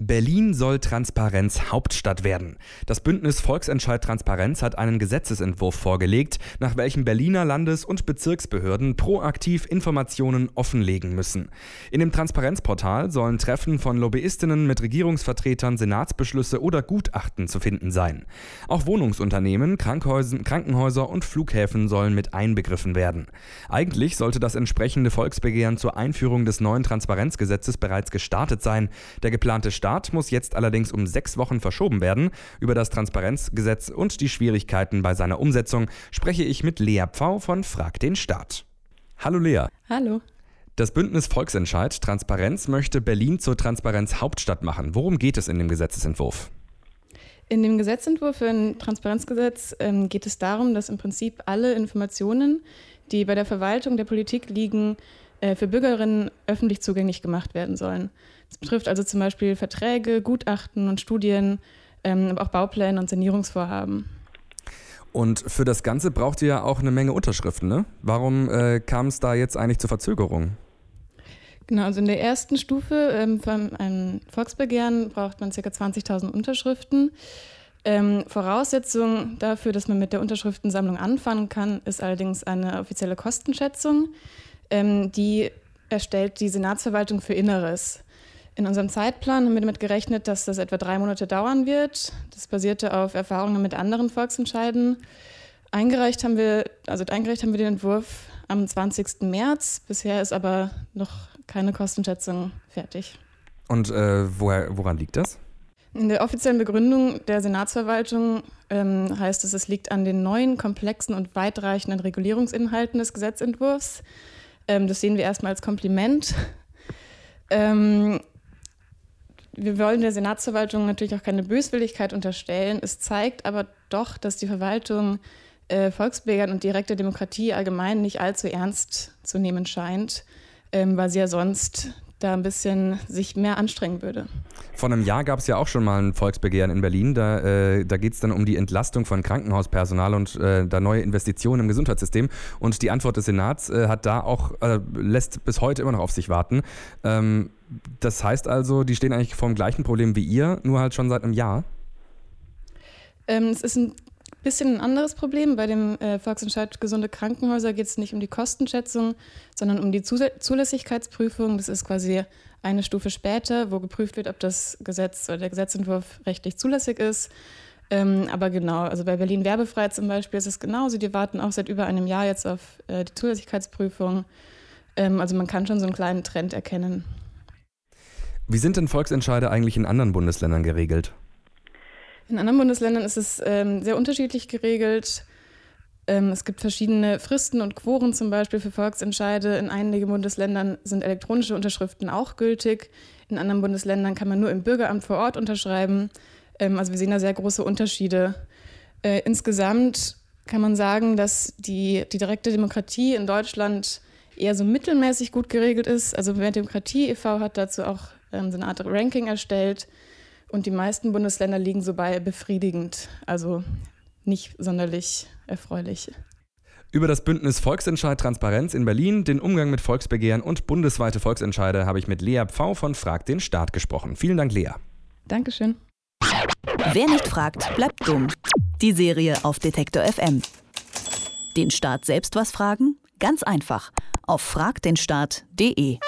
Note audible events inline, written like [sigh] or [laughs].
Berlin soll Transparenz Hauptstadt werden. Das Bündnis Volksentscheid Transparenz hat einen Gesetzesentwurf vorgelegt, nach welchem Berliner Landes- und Bezirksbehörden proaktiv Informationen offenlegen müssen. In dem Transparenzportal sollen Treffen von Lobbyistinnen mit Regierungsvertretern, Senatsbeschlüsse oder Gutachten zu finden sein. Auch Wohnungsunternehmen, Krankenhäuser und Flughäfen sollen mit einbegriffen werden. Eigentlich sollte das entsprechende Volksbegehren zur Einführung des neuen Transparenzgesetzes bereits gestartet sein. Der geplante Start muss jetzt allerdings um sechs Wochen verschoben werden. Über das Transparenzgesetz und die Schwierigkeiten bei seiner Umsetzung spreche ich mit Lea Pfau von Frag den Staat. Hallo Lea. Hallo. Das Bündnis Volksentscheid Transparenz möchte Berlin zur Transparenz-Hauptstadt machen. Worum geht es in dem Gesetzesentwurf? In dem Gesetzentwurf für ein Transparenzgesetz ähm, geht es darum, dass im Prinzip alle Informationen, die bei der Verwaltung der Politik liegen, äh, für Bürgerinnen öffentlich zugänglich gemacht werden sollen. Das betrifft also zum Beispiel Verträge, Gutachten und Studien, ähm, aber auch Baupläne und Sanierungsvorhaben. Und für das Ganze braucht ihr ja auch eine Menge Unterschriften, ne? Warum äh, kam es da jetzt eigentlich zur Verzögerung? Genau, also in der ersten Stufe ähm, von einem Volksbegehren braucht man ca. 20.000 Unterschriften. Ähm, Voraussetzung dafür, dass man mit der Unterschriftensammlung anfangen kann, ist allerdings eine offizielle Kostenschätzung. Ähm, die erstellt die Senatsverwaltung für Inneres. In unserem Zeitplan haben wir damit gerechnet, dass das etwa drei Monate dauern wird. Das basierte auf Erfahrungen mit anderen Volksentscheiden. Eingereicht haben wir, also eingereicht haben wir den Entwurf am 20. März. Bisher ist aber noch keine Kostenschätzung fertig. Und äh, woher, woran liegt das? In der offiziellen Begründung der Senatsverwaltung ähm, heißt es, es liegt an den neuen, komplexen und weitreichenden Regulierungsinhalten des Gesetzentwurfs. Ähm, das sehen wir erstmal als Kompliment. [laughs] Ähm, wir wollen der Senatsverwaltung natürlich auch keine Böswilligkeit unterstellen. Es zeigt aber doch, dass die Verwaltung äh, Volksbürgern und direkte Demokratie allgemein nicht allzu ernst zu nehmen scheint, ähm, weil sie ja sonst da ein bisschen sich mehr anstrengen würde. Vor einem Jahr gab es ja auch schon mal ein Volksbegehren in Berlin. Da, äh, da geht es dann um die Entlastung von Krankenhauspersonal und äh, da neue Investitionen im Gesundheitssystem. Und die Antwort des Senats äh, hat da auch, äh, lässt bis heute immer noch auf sich warten. Ähm, das heißt also, die stehen eigentlich vor dem gleichen Problem wie ihr, nur halt schon seit einem Jahr. Ähm, es ist ein bisschen ein anderes Problem. Bei dem äh, Volksentscheid Gesunde Krankenhäuser geht es nicht um die Kostenschätzung, sondern um die Zulässigkeitsprüfung. Das ist quasi eine Stufe später, wo geprüft wird, ob das Gesetz oder der Gesetzentwurf rechtlich zulässig ist. Ähm, aber genau, also bei Berlin werbefrei zum Beispiel ist es genauso. Die warten auch seit über einem Jahr jetzt auf äh, die Zulässigkeitsprüfung. Ähm, also man kann schon so einen kleinen Trend erkennen. Wie sind denn Volksentscheide eigentlich in anderen Bundesländern geregelt? In anderen Bundesländern ist es ähm, sehr unterschiedlich geregelt. Ähm, es gibt verschiedene Fristen und Quoren zum Beispiel für Volksentscheide. In einigen Bundesländern sind elektronische Unterschriften auch gültig. In anderen Bundesländern kann man nur im Bürgeramt vor Ort unterschreiben. Ähm, also wir sehen da sehr große Unterschiede. Äh, insgesamt kann man sagen, dass die, die direkte Demokratie in Deutschland eher so mittelmäßig gut geregelt ist. Also Mehr Demokratie e.V. hat dazu auch ähm, so eine Art Ranking erstellt. Und die meisten Bundesländer liegen so bei befriedigend, also nicht sonderlich erfreulich. Über das Bündnis Volksentscheid Transparenz in Berlin, den Umgang mit Volksbegehren und bundesweite Volksentscheide habe ich mit Lea Pfau von Frag den Staat gesprochen. Vielen Dank, Lea. Dankeschön. Wer nicht fragt, bleibt dumm. Die Serie auf Detektor FM. Den Staat selbst was fragen? Ganz einfach. Auf fragdenstaat.de.